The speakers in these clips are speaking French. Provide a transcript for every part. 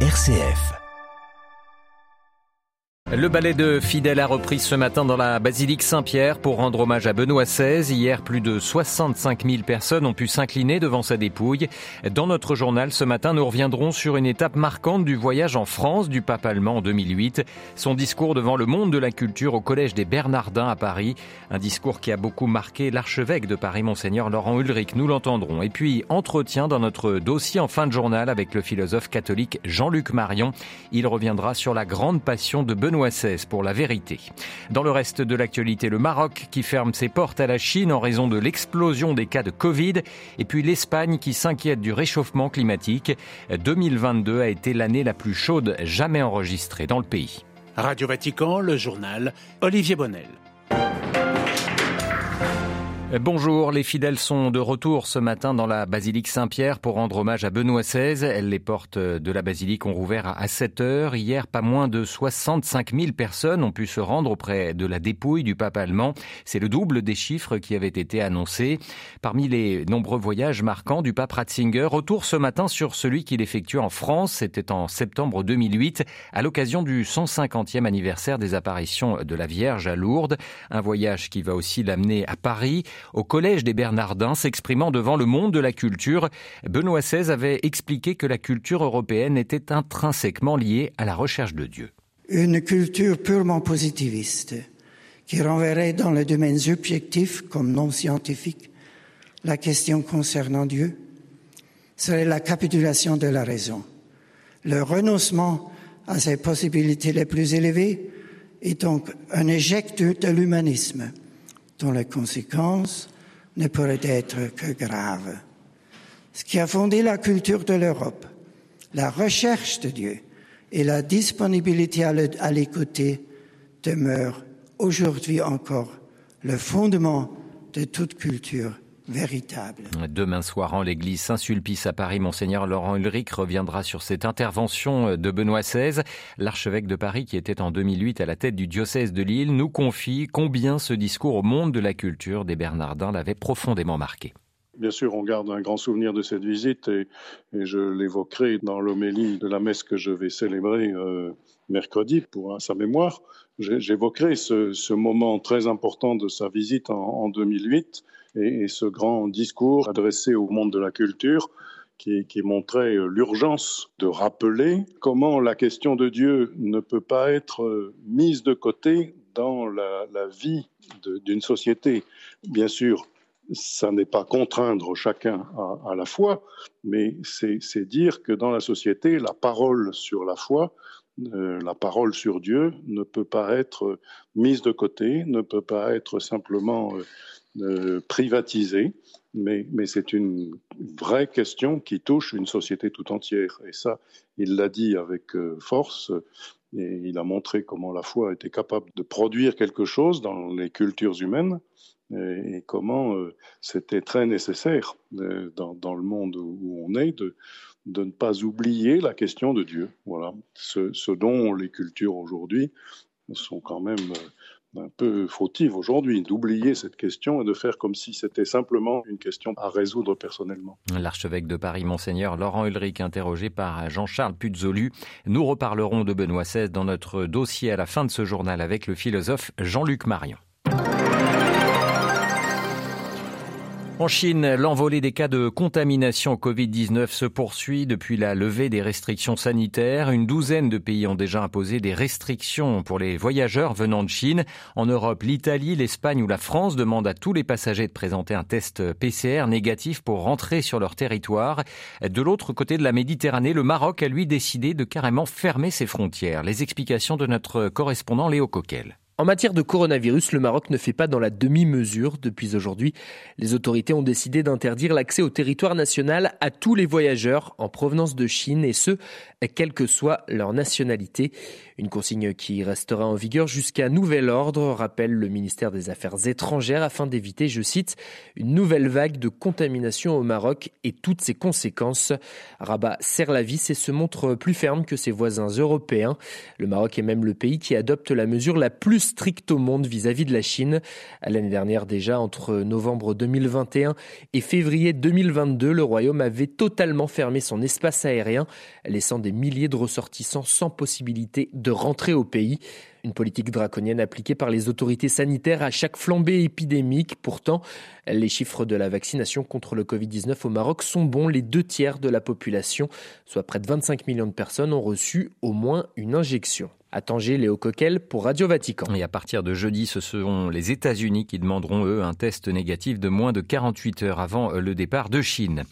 RCF. Le ballet de Fidèle a repris ce matin dans la basilique Saint-Pierre pour rendre hommage à Benoît XVI. Hier, plus de 65 000 personnes ont pu s'incliner devant sa dépouille. Dans notre journal ce matin, nous reviendrons sur une étape marquante du voyage en France du pape allemand en 2008. Son discours devant le monde de la culture au collège des Bernardins à Paris. Un discours qui a beaucoup marqué l'archevêque de Paris, Monseigneur Laurent Ulrich. Nous l'entendrons. Et puis, entretien dans notre dossier en fin de journal avec le philosophe catholique Jean-Luc Marion. Il reviendra sur la grande passion de Benoît pour la vérité. Dans le reste de l'actualité, le Maroc qui ferme ses portes à la Chine en raison de l'explosion des cas de Covid et puis l'Espagne qui s'inquiète du réchauffement climatique. 2022 a été l'année la plus chaude jamais enregistrée dans le pays. Radio Vatican, le journal Olivier Bonnel. Bonjour, les fidèles sont de retour ce matin dans la basilique Saint-Pierre pour rendre hommage à Benoît XVI. Les portes de la basilique ont rouvert à 7 heures. Hier, pas moins de 65 000 personnes ont pu se rendre auprès de la dépouille du pape allemand. C'est le double des chiffres qui avaient été annoncés. Parmi les nombreux voyages marquants du pape Ratzinger, retour ce matin sur celui qu'il effectue en France. C'était en septembre 2008 à l'occasion du 150e anniversaire des apparitions de la Vierge à Lourdes. Un voyage qui va aussi l'amener à Paris au Collège des Bernardins, s'exprimant devant le monde de la culture, Benoît XVI avait expliqué que la culture européenne était intrinsèquement liée à la recherche de Dieu. Une culture purement positiviste qui renverrait dans les domaines objectifs comme non scientifiques la question concernant Dieu serait la capitulation de la raison. Le renoncement à ses possibilités les plus élevées est donc un éjecte de l'humanisme dont les conséquences ne pourraient être que graves. Ce qui a fondé la culture de l'Europe, la recherche de Dieu et la disponibilité à l'écouter demeurent aujourd'hui encore le fondement de toute culture véritable. Demain soir en l'église Saint-Sulpice à Paris, Monseigneur Laurent Ulrich reviendra sur cette intervention de Benoît XVI. L'archevêque de Paris, qui était en 2008 à la tête du diocèse de Lille, nous confie combien ce discours au monde de la culture des Bernardins l'avait profondément marqué. Bien sûr, on garde un grand souvenir de cette visite et, je l'évoquerai dans l'homélie de la messe que je vais célébrer euh, mercredi pour sa mémoire. J'évoquerai ce, moment très important de sa visite en, 2008 et, ce grand discours adressé au monde de la culture qui, montrait l'urgence de rappeler comment la question de Dieu ne peut pas être mise de côté dans la, vie d'une société. Bien sûr, ça n'est pas contraindre chacun à, la foi, mais c'est dire que dans la société, la parole sur la foi euh, la parole sur Dieu ne peut pas être mise de côté, ne peut pas être simplement euh, euh, privatisée, mais, mais c'est une vraie question qui touche une société tout entière. Et ça, il l'a dit avec force, et il a montré comment la foi était capable de produire quelque chose dans les cultures humaines et, comment c'était très nécessaire dans, dans, le monde où on est de, de ne pas oublier la question de Dieu. Voilà, ce, dont les cultures aujourd'hui sont quand même euh, un peu fautives aujourd'hui, d'oublier cette question et de faire comme si c'était simplement une question à résoudre personnellement. L'archevêque de Paris, Monseigneur Laurent Ulrich, interrogé par Jean-Charles Puzolu. Nous reparlerons de Benoît XVI dans notre dossier à la fin de ce journal avec le philosophe Jean-Luc Marion. En Chine, l'envolée des cas de contamination au Covid-19 se poursuit depuis la levée des restrictions sanitaires. Une douzaine de pays ont déjà imposé des restrictions pour les voyageurs venant de Chine. En Europe, l'Italie, l'Espagne ou la France demandent à tous les passagers de présenter un test PCR négatif pour rentrer sur leur territoire. De l'autre côté de la Méditerranée, le Maroc a lui décidé de carrément fermer ses frontières. Les explications de notre correspondant Léo Coquel. En matière de coronavirus, le Maroc ne fait pas dans la demi-mesure. Depuis aujourd'hui, les autorités ont décidé d'interdire l'accès au territoire national à tous les voyageurs en provenance de Chine et ce, quelle que soit leur nationalité. Une consigne qui restera en vigueur jusqu'à nouvel ordre, rappelle le ministère des Affaires étrangères afin d'éviter, je cite, une nouvelle vague de contamination au Maroc et toutes ses conséquences. Rabat serre la vis et se montre plus ferme que ses voisins européens. Le Maroc est même le pays qui adopte la mesure la plus strict au monde vis-à-vis de la Chine. L'année dernière déjà, entre novembre 2021 et février 2022, le Royaume avait totalement fermé son espace aérien, laissant des milliers de ressortissants sans possibilité de rentrer au pays. Une politique draconienne appliquée par les autorités sanitaires à chaque flambée épidémique. Pourtant, les chiffres de la vaccination contre le Covid-19 au Maroc sont bons. Les deux tiers de la population, soit près de 25 millions de personnes, ont reçu au moins une injection. À Tanger, Léo pour Radio Vatican. Et à partir de jeudi, ce seront les États-Unis qui demanderont, eux, un test négatif de moins de 48 heures avant le départ de Chine.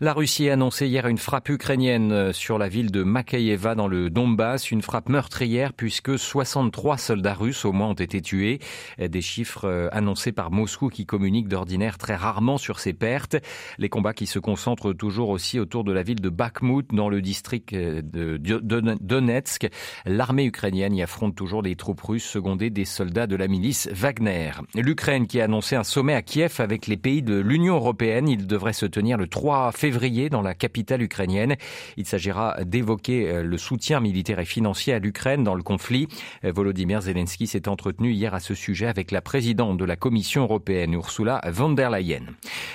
La Russie a annoncé hier une frappe ukrainienne sur la ville de Makayeva dans le Donbass, une frappe meurtrière puisque 63 soldats russes au moins ont été tués. Des chiffres euh, annoncés par Moscou qui communiquent d'ordinaire très rarement sur ces pertes. Les combats qui se concentrent toujours aussi autour de la ville de Bakhmut dans le district euh, de Donetsk. L'armée ukrainienne y affronte toujours des troupes russes secondées des soldats de la milice Wagner. L'Ukraine qui a annoncé un sommet à Kiev avec les pays de l'Union européenne. Il devrait se tenir le 3 février dans la capitale ukrainienne. Il s'agira d'évoquer euh, le soutien militaire et financier à l'Ukraine dans le conflit. Euh, Volodymyr Zelensky s'est entretenu hier à ce sujet avec la présidente de la Commission européenne, Ursula von der Leyen.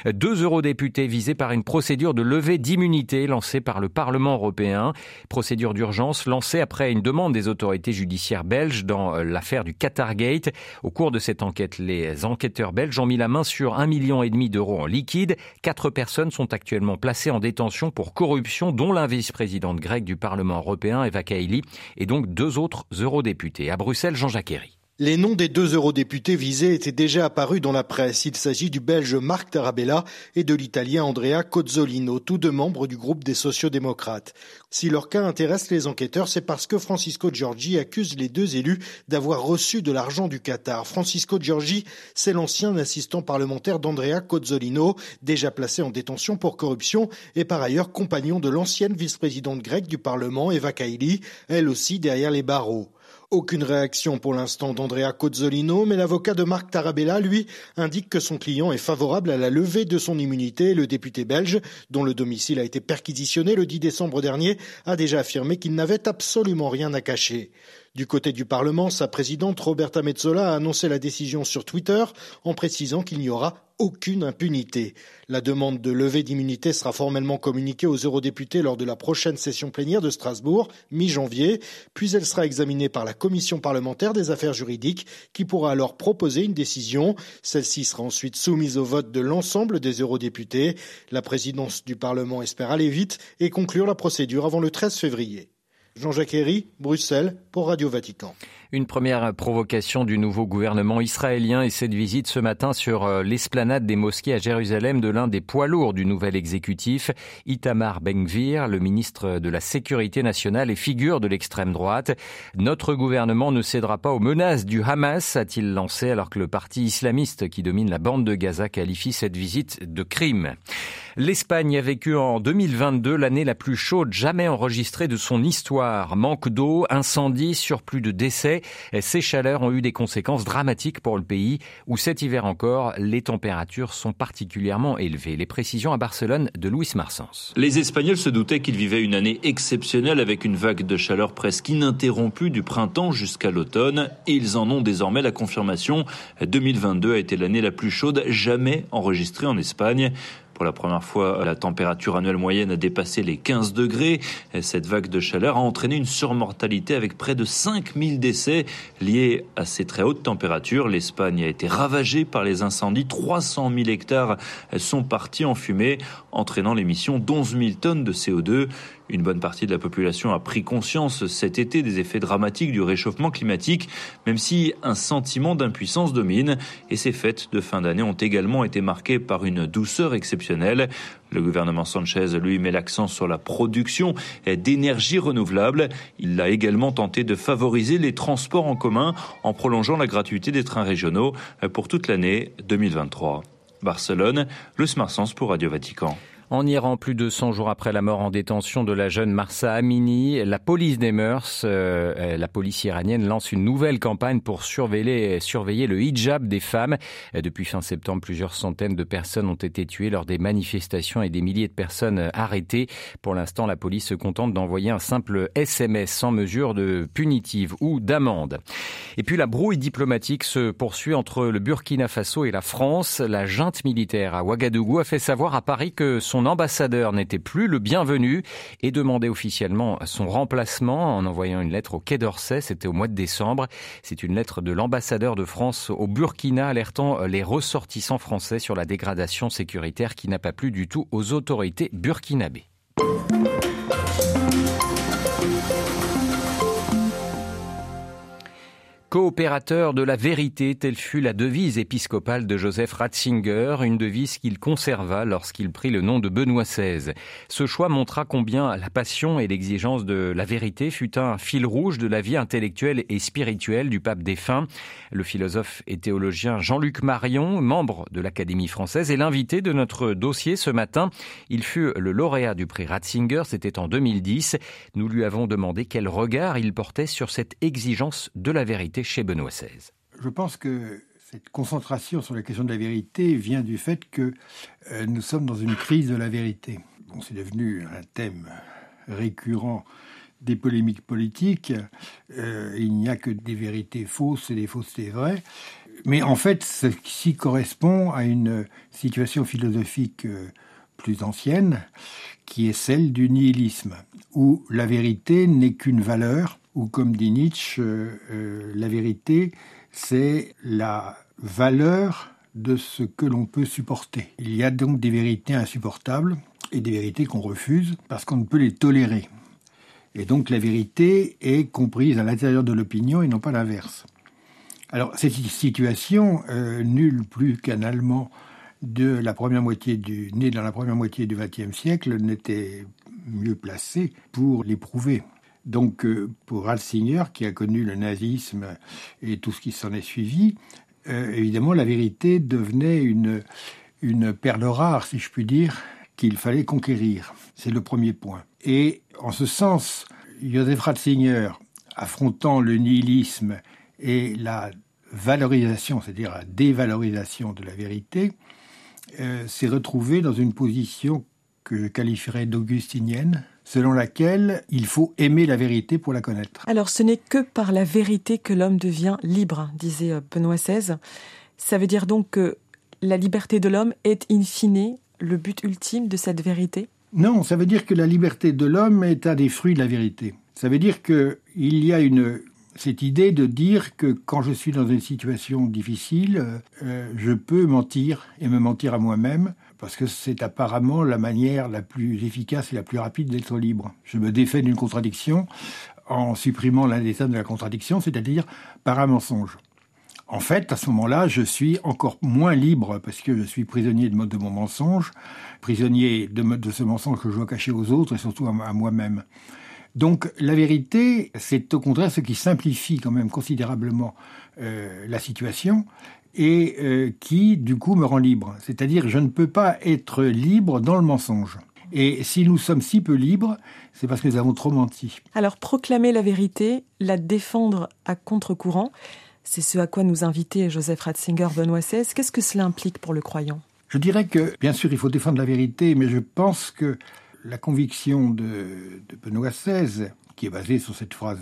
Deux eurodéputés visés par une procédure de levée d'immunité lancée par le Parlement européen. Procédure d'urgence lancée après une demande des autorités judiciaire belge dans euh, l'affaire du Qatargate. Au cours de cette enquête, les enquêteurs belges ont mis la main sur un million et demi d'euros en liquide. Quatre personnes sont actuellement placées en détention pour corruption, dont la vice-présidente grecque du Parlement européen, Eva Kaili, et donc deux autres eurodéputés. À Bruxelles, Jean-Jacques Herry. Les noms des deux eurodéputés visés étaient déjà apparus dans la presse. Il s'agit du belge Marc Tarabella et de l'italien Andrea Cozzolino, tous deux membres du groupe des sociodémocrates. Si leur cas intéresse les enquêteurs, c'est parce que Francisco Giorgi accuse les deux élus d'avoir reçu de l'argent du Qatar. Francisco Giorgi, c'est l'ancien assistant parlementaire d'Andrea Cozzolino, déjà placé en détention pour corruption et par ailleurs compagnon de l'ancienne vice-présidente grecque du Parlement, Eva Kaili, elle aussi derrière les barreaux. Aucune réaction pour l'instant d'Andrea Cozzolino, mais l'avocat de Marc Tarabella, lui, indique que son client est favorable à la levée de son immunité. Le député belge, dont le domicile a été perquisitionné le 10 décembre dernier, a déjà affirmé qu'il n'avait absolument rien à cacher. Du côté du Parlement, sa présidente Roberta Metsola a annoncé la décision sur Twitter en précisant qu'il n'y aura aucune impunité. La demande de levée d'immunité sera formellement communiquée aux eurodéputés lors de la prochaine session plénière de Strasbourg, mi-janvier, puis elle sera examinée par la commission parlementaire des affaires juridiques qui pourra alors proposer une décision. Celle-ci sera ensuite soumise au vote de l'ensemble des eurodéputés. La présidence du Parlement espère aller vite et conclure la procédure avant le 13 février. Jean-Jacques Herry, Bruxelles, pour Radio Vatican. Une première provocation du nouveau gouvernement israélien et cette visite ce matin sur euh, l'esplanade des mosquées à Jérusalem de l'un des poids lourds du nouvel exécutif, Itamar Ben-Gvir, le ministre de la Sécurité nationale et figure de l'extrême droite. Notre gouvernement ne cédera pas aux menaces du Hamas, a-t-il lancé alors que le parti islamiste qui domine la bande de Gaza qualifie cette visite de crime. L'Espagne a vécu en 2022 l'année la plus chaude jamais enregistrée de son histoire. Manque d'eau, incendie, surplus de décès. Ces chaleurs ont eu des conséquences dramatiques pour le pays où cet hiver encore, les températures sont particulièrement élevées. Les précisions à Barcelone de Louis Marsens. Les Espagnols se doutaient qu'ils vivaient une année exceptionnelle avec une vague de chaleur presque ininterrompue du printemps jusqu'à l'automne et ils en ont désormais la confirmation. 2022 a été l'année la plus chaude jamais enregistrée en Espagne. Pour la première fois, la température annuelle moyenne a dépassé les 15 degrés. Cette vague de chaleur a entraîné une surmortalité avec près de 5000 décès liés à ces très hautes températures. L'Espagne a été ravagée par les incendies. 300 000 hectares sont partis en fumée, entraînant l'émission d'11 000 tonnes de CO2. Une bonne partie de la population a pris conscience cet été des effets dramatiques du réchauffement climatique, même si un sentiment d'impuissance domine. Et ces fêtes de fin d'année ont également été marquées par une douceur exceptionnelle. Le gouvernement Sanchez, lui, met l'accent sur la production d'énergie renouvelable. Il a également tenté de favoriser les transports en commun en prolongeant la gratuité des trains régionaux pour toute l'année 2023. Barcelone, le Smart Sens pour Radio Vatican. En Iran, plus de 100 jours après la mort en détention de la jeune Marsa Amini, la police des mœurs, euh, la police iranienne lance une nouvelle campagne pour surveiller, surveiller le hijab des femmes. Depuis fin septembre, plusieurs centaines de personnes ont été tuées lors des manifestations et des milliers de personnes arrêtées. Pour l'instant, la police se contente d'envoyer un simple SMS sans mesure de punitive ou d'amende. Et puis la brouille diplomatique se poursuit entre le Burkina Faso et la France. La junte militaire à Ouagadougou a fait savoir à Paris que son ambassadeur n'était plus le bienvenu et demandait officiellement son remplacement en envoyant une lettre au Quai d'Orsay. C'était au mois de décembre. C'est une lettre de l'ambassadeur de France au Burkina alertant les ressortissants français sur la dégradation sécuritaire qui n'a pas plu du tout aux autorités burkinabées. Coopérateur de la vérité, telle fut la devise épiscopale de Joseph Ratzinger, une devise qu'il conserva lorsqu'il prit le nom de Benoît XVI. Ce choix montra combien la passion et l'exigence de la vérité fut un fil rouge de la vie intellectuelle et spirituelle du pape défunt. Le philosophe et théologien Jean-Luc Marion, membre de l'Académie française, est l'invité de notre dossier ce matin. Il fut le lauréat du prix Ratzinger, c'était en 2010. Nous lui avons demandé quel regard il portait sur cette exigence de la vérité chez Benoît XVI Je pense que cette concentration sur la question de la vérité vient du fait que euh, nous sommes dans une crise de la vérité. Bon, c'est devenu un thème récurrent des polémiques politiques. Euh, il n'y a que des vérités fausses et des faussetés vraies. Mais en fait, ceci correspond à une situation philosophique euh, plus ancienne, qui est celle du nihilisme, où la vérité n'est qu'une valeur ou comme dit Nietzsche, euh, euh, la vérité, c'est la valeur de ce que l'on peut supporter. Il y a donc des vérités insupportables et des vérités qu'on refuse parce qu'on ne peut les tolérer. Et donc la vérité est comprise à l'intérieur de l'opinion et non pas l'inverse. Alors cette situation, euh, nul plus qu'un Allemand de la première moitié du, né dans la première moitié du XXe siècle n'était mieux placé pour l'éprouver. Donc euh, pour Ratzinger, qui a connu le nazisme et tout ce qui s'en est suivi, euh, évidemment la vérité devenait une, une perle rare, si je puis dire, qu'il fallait conquérir. C'est le premier point. Et en ce sens, Joseph Ratzinger, affrontant le nihilisme et la valorisation, c'est-à-dire la dévalorisation de la vérité, euh, s'est retrouvé dans une position que je qualifierais d'augustinienne, selon laquelle il faut aimer la vérité pour la connaître. Alors ce n'est que par la vérité que l'homme devient libre, disait euh, Benoît XVI. Ça veut dire donc que la liberté de l'homme est in fine le but ultime de cette vérité? Non, ça veut dire que la liberté de l'homme est un des fruits de la vérité. Ça veut dire qu'il y a une cette idée de dire que quand je suis dans une situation difficile, euh, je peux mentir et me mentir à moi-même parce que c'est apparemment la manière la plus efficace et la plus rapide d'être libre. Je me défais d'une contradiction en supprimant l'un des termes de la contradiction, c'est-à-dire par un mensonge. En fait, à ce moment-là, je suis encore moins libre parce que je suis prisonnier de, de mon mensonge, prisonnier de, de, ce mensonge que je dois cacher aux autres et surtout à, moi-même. Donc la vérité, c'est au contraire ce qui simplifie quand même considérablement euh, la situation et euh, qui, du coup, me rend libre. C'est-à-dire, je ne peux pas être libre dans le mensonge. Et si nous sommes si peu libres, c'est parce que nous avons trop menti. Alors, proclamer la vérité, la défendre à contre-courant, c'est ce à quoi nous invitait Joseph Ratzinger, Benoît XVI. Qu'est-ce que cela implique pour le croyant? Je dirais que, bien sûr, il faut défendre la vérité, mais je pense que la conviction de, Benoît XVI, qui est basée sur cette phrase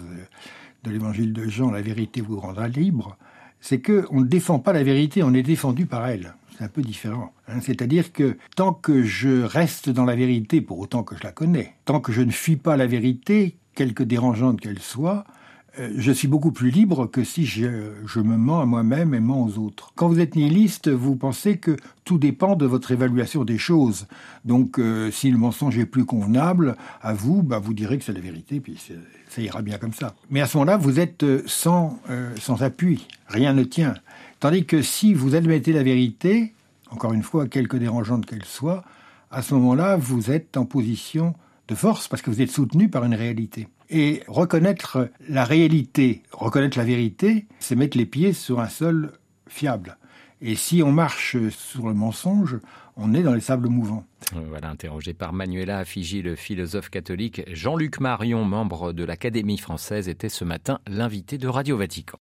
de l'évangile de Jean, la vérité vous rendra libre, c'est qu'on ne défend pas la vérité, on est défendu par elle. C'est un peu différent. Hein. C'est-à-dire que tant que je reste dans la vérité, pour autant que je la connais, tant que je ne fuis pas la vérité, quelque dérangeante qu'elle soit, je suis beaucoup plus libre que si je, me mens à moi-même et mens aux autres. Quand vous êtes nihiliste, vous pensez que tout dépend de votre évaluation des choses. Donc, euh, si le mensonge est plus convenable à vous, bah, vous direz que c'est la vérité, puis ça ira bien comme ça. Mais à ce moment-là, vous êtes euh, sans, sans appui, rien ne tient. Tandis que si vous admettez la vérité, encore une fois, quelque dérangeante qu'elle soit, à ce moment-là, vous êtes en position de force parce que vous êtes soutenu par une réalité. Et reconnaître la réalité, reconnaître la vérité, c'est mettre les pieds sur un sol fiable. Et si on marche sur le mensonge, on est dans les sables mouvants. Voilà, interrogé par Manuela Affigi, le philosophe catholique Jean-Luc Marion, membre de l'Académie française, était ce matin l'invité de Radio Vatican.